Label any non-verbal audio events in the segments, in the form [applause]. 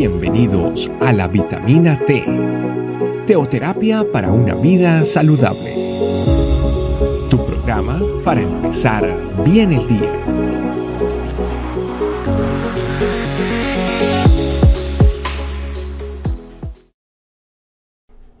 Bienvenidos a la vitamina T, teoterapia para una vida saludable. Tu programa para empezar bien el día.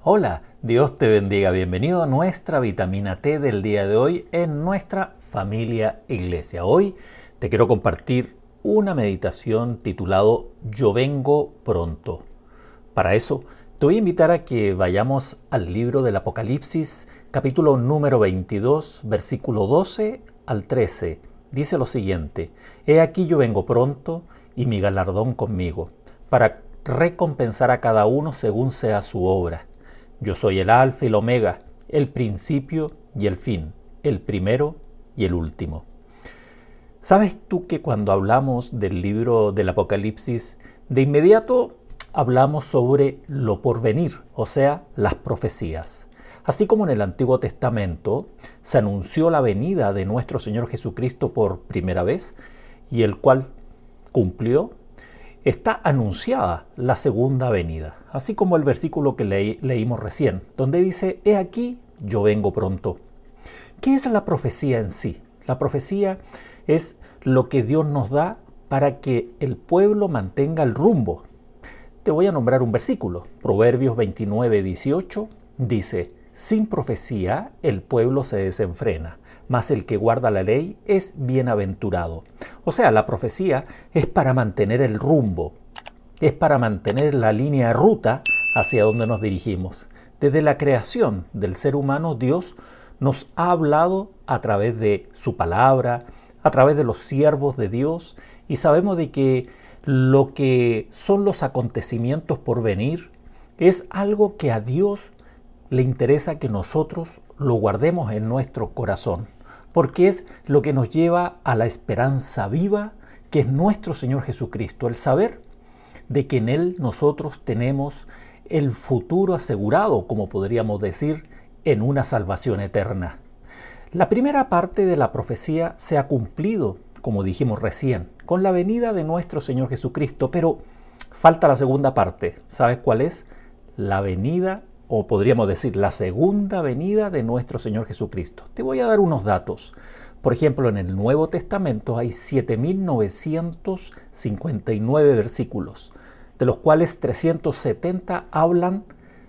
Hola, Dios te bendiga. Bienvenido a nuestra vitamina T del día de hoy en nuestra familia iglesia. Hoy te quiero compartir una meditación titulado Yo vengo pronto. Para eso, te voy a invitar a que vayamos al libro del Apocalipsis, capítulo número 22, versículo 12 al 13. Dice lo siguiente, He aquí yo vengo pronto y mi galardón conmigo, para recompensar a cada uno según sea su obra. Yo soy el alfa y el omega, el principio y el fin, el primero y el último. ¿Sabes tú que cuando hablamos del libro del Apocalipsis, de inmediato hablamos sobre lo porvenir, o sea, las profecías? Así como en el Antiguo Testamento se anunció la venida de nuestro Señor Jesucristo por primera vez y el cual cumplió, está anunciada la segunda venida, así como el versículo que leímos recién, donde dice, He aquí, yo vengo pronto. ¿Qué es la profecía en sí? La profecía es lo que Dios nos da para que el pueblo mantenga el rumbo. Te voy a nombrar un versículo. Proverbios 29, 18 dice, sin profecía el pueblo se desenfrena, mas el que guarda la ley es bienaventurado. O sea, la profecía es para mantener el rumbo, es para mantener la línea de ruta hacia donde nos dirigimos. Desde la creación del ser humano, Dios nos ha hablado a través de su palabra, a través de los siervos de Dios y sabemos de que lo que son los acontecimientos por venir es algo que a Dios le interesa que nosotros lo guardemos en nuestro corazón, porque es lo que nos lleva a la esperanza viva que es nuestro Señor Jesucristo, el saber de que en Él nosotros tenemos el futuro asegurado, como podríamos decir, en una salvación eterna. La primera parte de la profecía se ha cumplido, como dijimos recién, con la venida de nuestro Señor Jesucristo, pero falta la segunda parte. ¿Sabes cuál es? La venida, o podríamos decir, la segunda venida de nuestro Señor Jesucristo. Te voy a dar unos datos. Por ejemplo, en el Nuevo Testamento hay 7.959 versículos, de los cuales 370 hablan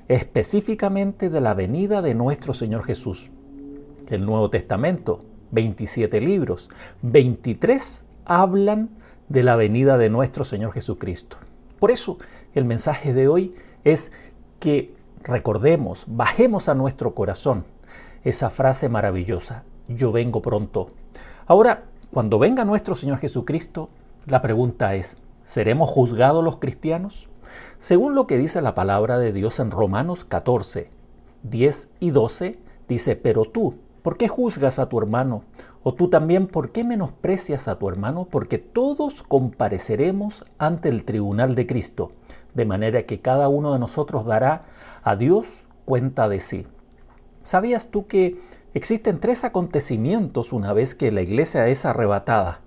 específicamente de la venida de nuestro Señor Jesús. El Nuevo Testamento, 27 libros, 23 hablan de la venida de nuestro Señor Jesucristo. Por eso el mensaje de hoy es que recordemos, bajemos a nuestro corazón esa frase maravillosa, yo vengo pronto. Ahora, cuando venga nuestro Señor Jesucristo, la pregunta es, ¿seremos juzgados los cristianos? Según lo que dice la palabra de Dios en Romanos 14, 10 y 12, dice, pero tú, ¿por qué juzgas a tu hermano? O tú también, ¿por qué menosprecias a tu hermano? Porque todos compareceremos ante el tribunal de Cristo, de manera que cada uno de nosotros dará a Dios cuenta de sí. ¿Sabías tú que existen tres acontecimientos una vez que la iglesia es arrebatada?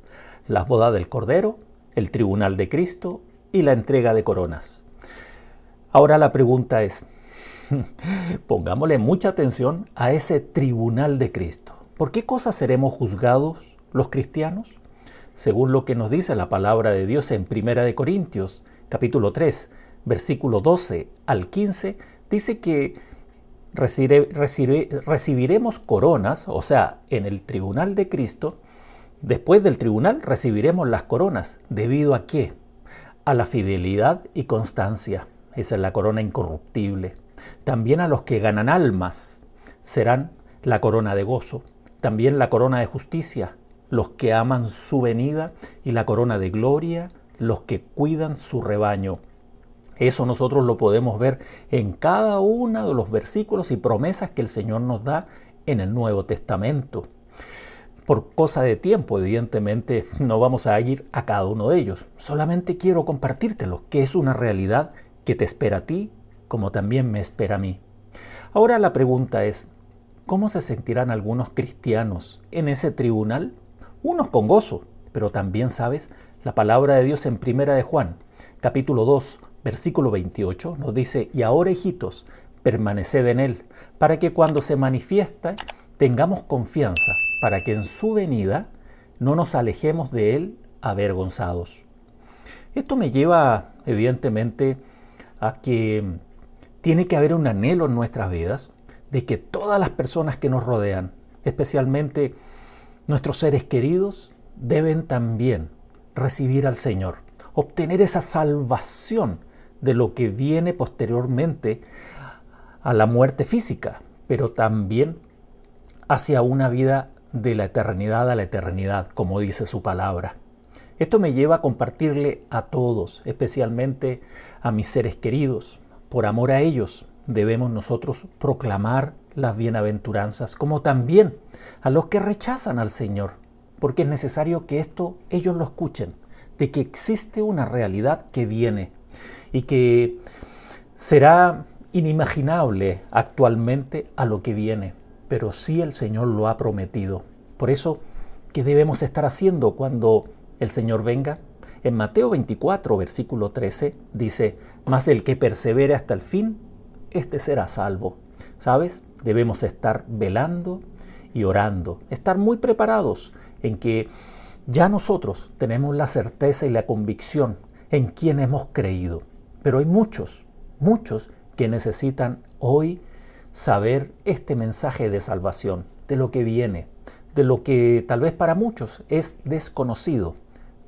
La boda del Cordero, el tribunal de Cristo y la entrega de coronas. Ahora la pregunta es, [laughs] pongámosle mucha atención a ese tribunal de Cristo. ¿Por qué cosas seremos juzgados los cristianos? Según lo que nos dice la palabra de Dios en Primera de Corintios, capítulo 3, versículo 12 al 15, dice que recibiremos coronas, o sea, en el tribunal de Cristo, después del tribunal recibiremos las coronas. ¿Debido a qué? A la fidelidad y constancia. Esa es la corona incorruptible. También a los que ganan almas serán la corona de gozo. También la corona de justicia, los que aman su venida y la corona de gloria, los que cuidan su rebaño. Eso nosotros lo podemos ver en cada uno de los versículos y promesas que el Señor nos da en el Nuevo Testamento. Por cosa de tiempo, evidentemente, no vamos a ir a cada uno de ellos. Solamente quiero compartírtelo, que es una realidad que te espera a ti como también me espera a mí. Ahora la pregunta es, ¿cómo se sentirán algunos cristianos en ese tribunal? Unos con gozo, pero también sabes la palabra de Dios en Primera de Juan, capítulo 2, versículo 28, nos dice, y ahora hijitos, permaneced en Él, para que cuando se manifiesta tengamos confianza, para que en su venida no nos alejemos de Él avergonzados. Esto me lleva, evidentemente, que tiene que haber un anhelo en nuestras vidas de que todas las personas que nos rodean, especialmente nuestros seres queridos, deben también recibir al Señor, obtener esa salvación de lo que viene posteriormente a la muerte física, pero también hacia una vida de la eternidad a la eternidad, como dice su palabra. Esto me lleva a compartirle a todos, especialmente a mis seres queridos. Por amor a ellos debemos nosotros proclamar las bienaventuranzas, como también a los que rechazan al Señor, porque es necesario que esto ellos lo escuchen, de que existe una realidad que viene y que será inimaginable actualmente a lo que viene, pero sí el Señor lo ha prometido. Por eso, ¿qué debemos estar haciendo cuando el Señor venga? En Mateo 24, versículo 13, dice, Mas el que persevere hasta el fin, éste será salvo. ¿Sabes? Debemos estar velando y orando, estar muy preparados en que ya nosotros tenemos la certeza y la convicción en quien hemos creído. Pero hay muchos, muchos que necesitan hoy saber este mensaje de salvación, de lo que viene, de lo que tal vez para muchos es desconocido,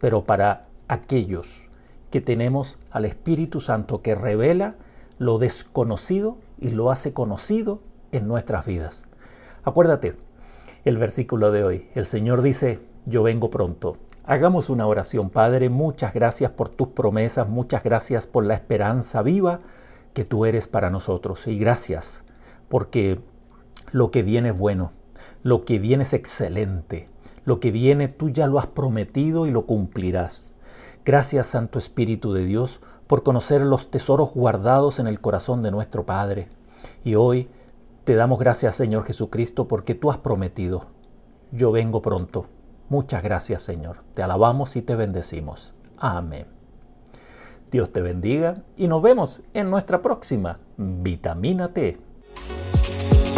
pero para aquellos que tenemos al Espíritu Santo que revela lo desconocido y lo hace conocido en nuestras vidas. Acuérdate, el versículo de hoy, el Señor dice, yo vengo pronto. Hagamos una oración, Padre, muchas gracias por tus promesas, muchas gracias por la esperanza viva que tú eres para nosotros y gracias porque lo que viene es bueno, lo que viene es excelente. Lo que viene tú ya lo has prometido y lo cumplirás. Gracias Santo Espíritu de Dios por conocer los tesoros guardados en el corazón de nuestro Padre. Y hoy te damos gracias Señor Jesucristo porque tú has prometido. Yo vengo pronto. Muchas gracias Señor. Te alabamos y te bendecimos. Amén. Dios te bendiga y nos vemos en nuestra próxima Vitamina T.